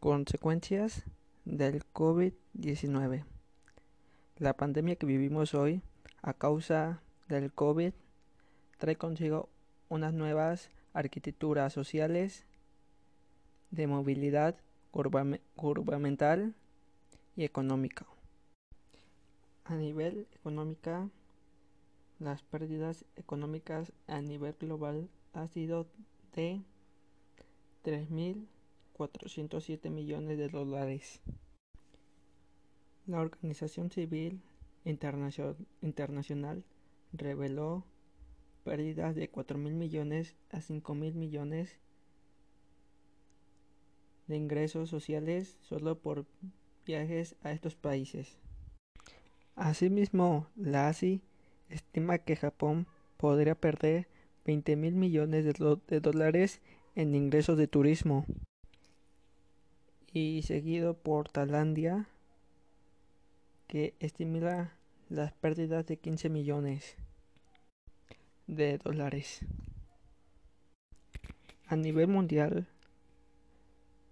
Consecuencias del COVID-19. La pandemia que vivimos hoy a causa del COVID trae consigo unas nuevas arquitecturas sociales de movilidad gubernamental y económica. A nivel económica, las pérdidas económicas a nivel global ha sido de 3.000 407 millones de dólares. La Organización Civil Internacional reveló pérdidas de 4 mil millones a 5 mil millones de ingresos sociales solo por viajes a estos países. Asimismo, la ASI estima que Japón podría perder 20 mil millones de, dólares en ingresos de turismo y seguido por Tailandia que estimula las pérdidas de 15 millones de dólares. A nivel mundial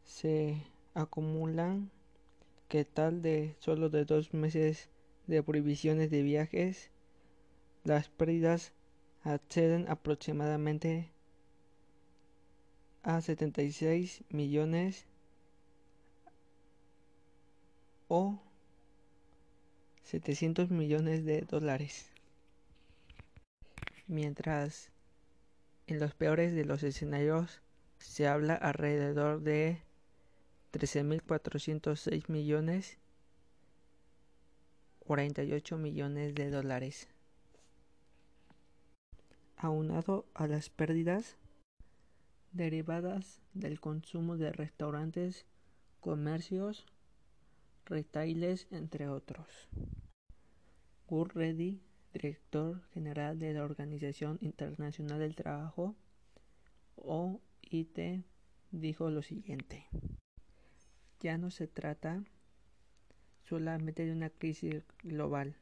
se acumulan que tal de solo de dos meses de prohibiciones de viajes, las pérdidas acceden aproximadamente a 76 millones o 700 millones de dólares. Mientras en los peores de los escenarios se habla alrededor de 13.406 millones 48 millones de dólares. Aunado a las pérdidas derivadas del consumo de restaurantes, comercios, retailers, entre otros. Reddy, director general de la Organización Internacional del Trabajo, OIT, dijo lo siguiente. Ya no se trata solamente de una crisis global.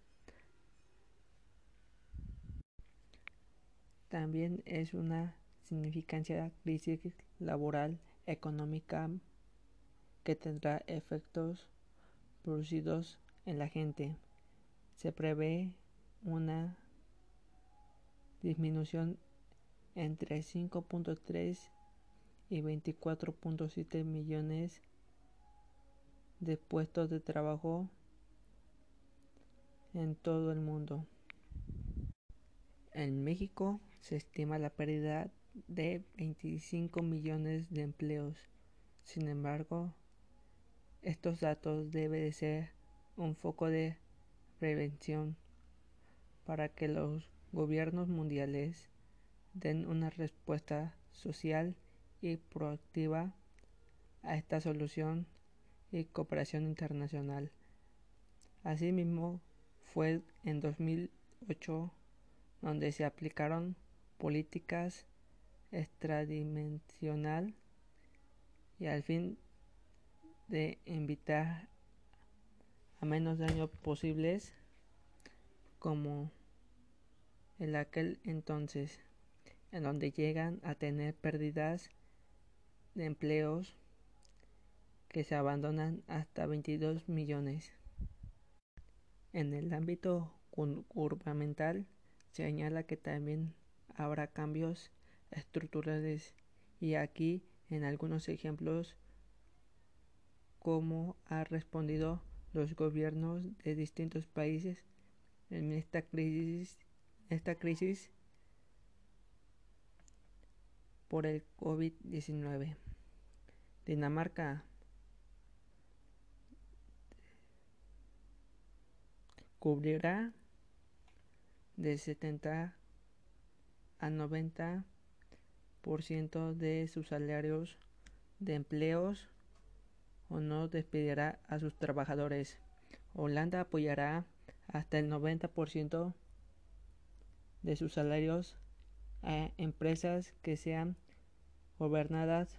También es una significancia crisis laboral económica que tendrá efectos producidos en la gente. Se prevé una disminución entre 5.3 y 24.7 millones de puestos de trabajo en todo el mundo. En México se estima la pérdida de 25 millones de empleos. Sin embargo, estos datos deben de ser un foco de prevención para que los gobiernos mundiales den una respuesta social y proactiva a esta solución y cooperación internacional. Asimismo, fue en 2008 donde se aplicaron políticas extradimensional y al fin de invitar a menos daños posibles como en aquel entonces en donde llegan a tener pérdidas de empleos que se abandonan hasta 22 millones. En el ámbito gubernamental se señala que también habrá cambios estructurales y aquí en algunos ejemplos cómo ha respondido los gobiernos de distintos países en esta crisis, esta crisis por el COVID-19. Dinamarca cubrirá de 70 a 90 por ciento de sus salarios de empleos o no despedirá a sus trabajadores. Holanda apoyará hasta el 90% de sus salarios a empresas que sean gobernadas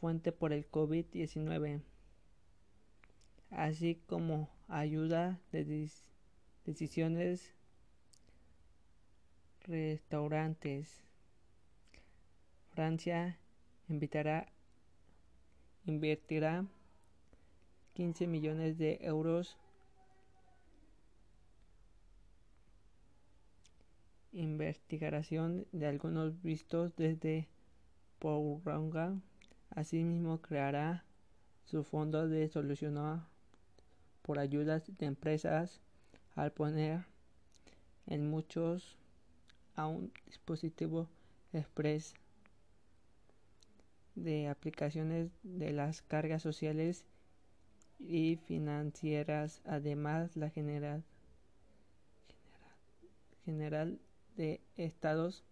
fuente por el COVID-19, así como ayuda de decisiones restaurantes. Francia invitará invertirá 15 millones de euros investigación de algunos vistos desde Porronga. Asimismo, creará su fondo de solución por ayudas de empresas al poner en muchos a un dispositivo express de aplicaciones de las cargas sociales y financieras, además la general, general de estados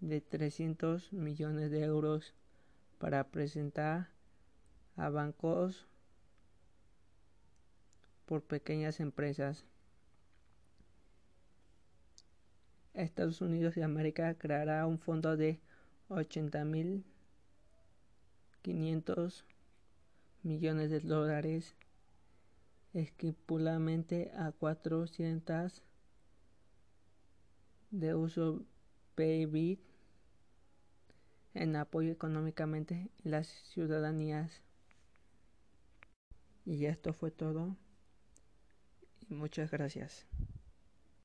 de 300 millones de euros para presentar a bancos por pequeñas empresas. Estados Unidos de América creará un fondo de 80 mil 500 millones de dólares equipuladamente a 400 de uso PIB en apoyo económicamente las ciudadanías. Y esto fue todo. Y muchas gracias.